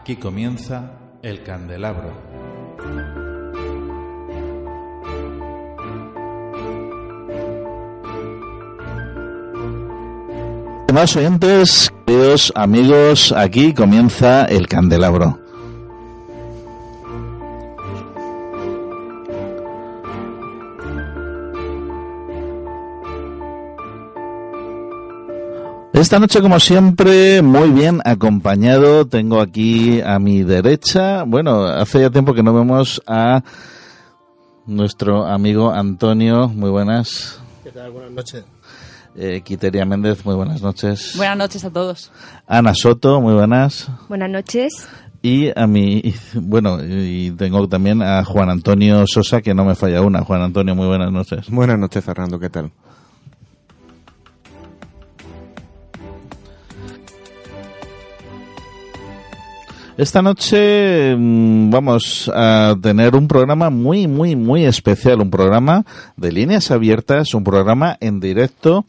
Aquí comienza el candelabro. Más oyentes, queridos amigos, aquí comienza el candelabro. Esta noche, como siempre, muy bien acompañado. Tengo aquí a mi derecha, bueno, hace ya tiempo que no vemos a nuestro amigo Antonio. Muy buenas. ¿Qué tal? Buenas noches. Eh, Quiteria Méndez, muy buenas noches. Buenas noches a todos. Ana Soto, muy buenas. Buenas noches. Y a mí, bueno, y tengo también a Juan Antonio Sosa, que no me falla una. Juan Antonio, muy buenas noches. Buenas noches, Fernando. ¿Qué tal? Esta noche mm, vamos a tener un programa muy, muy, muy especial, un programa de líneas abiertas, un programa en directo.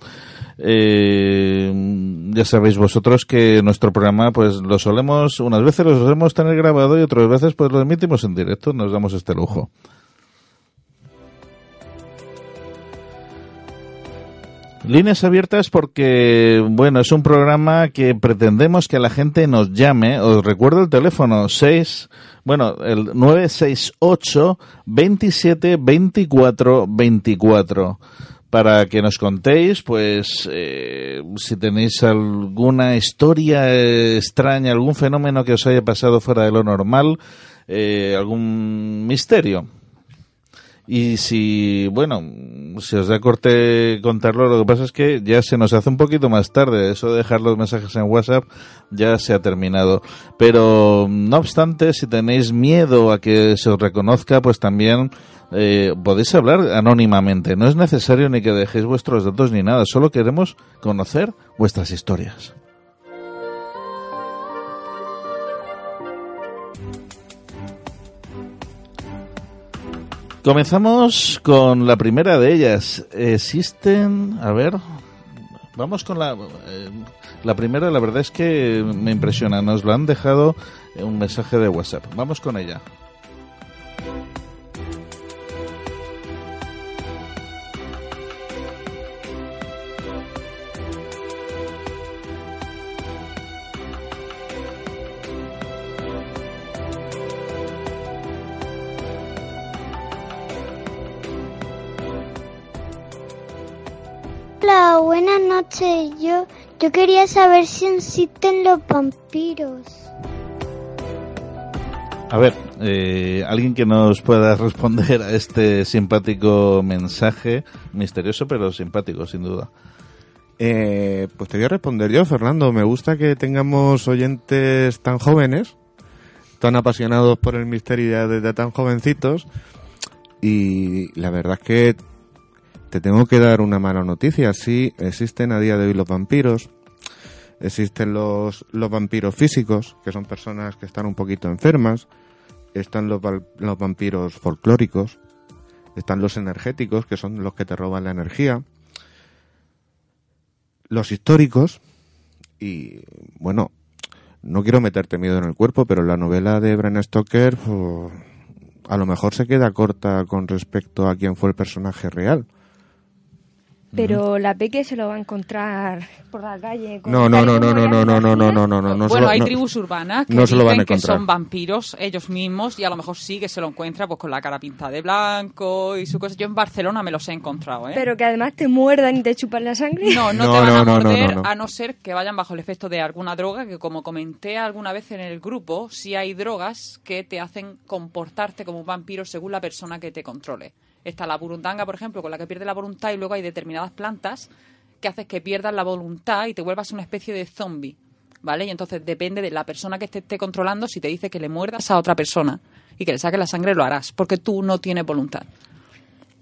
Eh, ya sabéis vosotros que nuestro programa pues lo solemos, unas veces lo solemos tener grabado y otras veces pues lo emitimos en directo, nos damos este lujo. Líneas abiertas porque, bueno, es un programa que pretendemos que la gente nos llame. Os recuerdo el teléfono 6, bueno, el 968 27 24 24 para que nos contéis, pues, eh, si tenéis alguna historia extraña, algún fenómeno que os haya pasado fuera de lo normal, eh, algún misterio. Y si, bueno, si os da corte contarlo, lo que pasa es que ya se nos hace un poquito más tarde. Eso de dejar los mensajes en WhatsApp ya se ha terminado. Pero, no obstante, si tenéis miedo a que se os reconozca, pues también eh, podéis hablar anónimamente. No es necesario ni que dejéis vuestros datos ni nada. Solo queremos conocer vuestras historias. Comenzamos con la primera de ellas. Existen, a ver, vamos con la, eh, la primera. La verdad es que me impresiona. Nos lo han dejado en un mensaje de WhatsApp. Vamos con ella. Hola, buenas noches. Yo, yo quería saber si existen los vampiros. A ver, eh, alguien que nos pueda responder a este simpático mensaje, misterioso pero simpático, sin duda. Eh, pues te voy a responder yo, Fernando. Me gusta que tengamos oyentes tan jóvenes, tan apasionados por el misterio ya desde tan jovencitos. Y la verdad es que te tengo que dar una mala noticia. Sí, existen a día de hoy los vampiros. Existen los, los vampiros físicos, que son personas que están un poquito enfermas. Están los, los vampiros folclóricos. Están los energéticos, que son los que te roban la energía. Los históricos. Y bueno, no quiero meterte miedo en el cuerpo, pero la novela de Bram Stoker a lo mejor se queda corta con respecto a quién fue el personaje real. Pero la peque se lo va a encontrar por la calle. con No, no, no, no, no, no, no, no, no, no, no, no, bueno, hay no- tribus urbanas que no se lo van a dicen que son vampiros ellos mismos y a lo mejor sí que se lo encuentra pues con la cara pintada de blanco y su cosa. Yo en Barcelona me los he encontrado, ¿eh? Pero que además te muerdan y te chupan la sangre. No, no, No, te van no, a no, no, morder no, no. a no ser que vayan bajo el efecto de alguna droga, que como comenté alguna vez en el grupo, sí hay drogas que te hacen comportarte como un vampiro según la persona que te controle. Está la burundanga, por ejemplo, con la que pierde la voluntad y luego hay determinadas plantas que haces que pierdas la voluntad y te vuelvas una especie de zombie, ¿vale? Y entonces depende de la persona que te esté controlando, si te dice que le muerdas a otra persona y que le saques la sangre, lo harás, porque tú no tienes voluntad.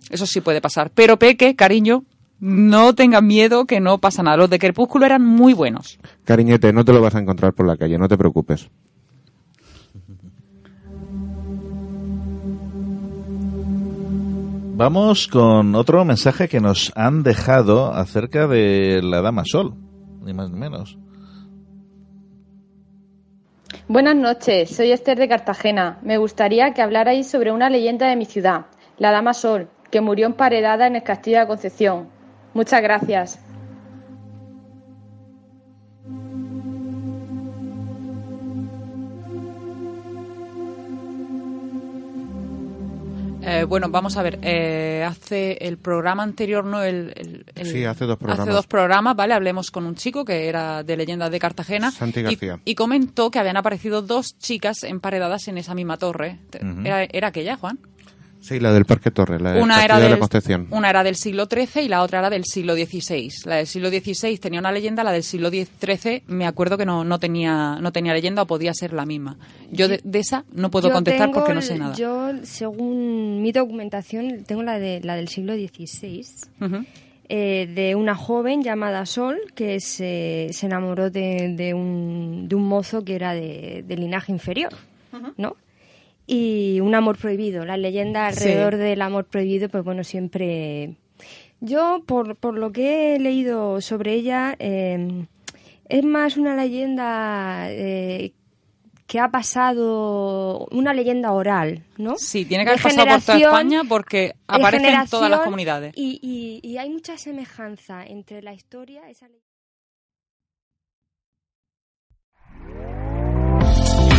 Eso sí puede pasar. Pero Peque, cariño, no tengas miedo que no pasa nada. Los de Crepúsculo eran muy buenos. Cariñete, no te lo vas a encontrar por la calle, no te preocupes. Vamos con otro mensaje que nos han dejado acerca de la Dama Sol, ni más ni menos. Buenas noches, soy Esther de Cartagena. Me gustaría que hablarais sobre una leyenda de mi ciudad, la Dama Sol, que murió emparedada en el Castillo de Concepción. Muchas gracias. Eh, bueno, vamos a ver. eh, hace el programa anterior, ¿no? El, el- el- Sí, hace dos programas. Hace dos programas, ¿vale? Hablemos con un chico que era de Leyendas de Cartagena. Santi y- García. Y, comentó que habían aparecido dos chicas emparedadas en esa misma torre. Te- Ujú. ¿Era, era aquella, Juan? Sí, la del Parque Torre, la del Una era, Castillo de del, la Concepción. una era del siglo XIII y la otra era del siglo XVI. La del siglo XVI tenía una leyenda, la del siglo XIII me acuerdo que no, no, tenía, no tenía leyenda o podía ser la misma. Yo de, de esa no puedo Yo contestar tengo porque no sé nada. Yo, según mi documentación, tengo la, de, la del siglo XVI. Ujú. eh, de una joven llamada Sol que se, se enamoró de, de un, de un mozo que era de, de linaje inferior, ¿no? Y un amor prohibido. La leyenda alrededor Sí. del amor prohibido, pues bueno, siempre... Yo, por, por lo que he leído sobre ella, eh, es más una leyenda eh, que ha pasado, una leyenda oral, ¿no? Sí, tiene que haber pasado por toda España porque aparece en todas las comunidades. Y, y- y hay mucha semejanza entre la historia, esa leyenda.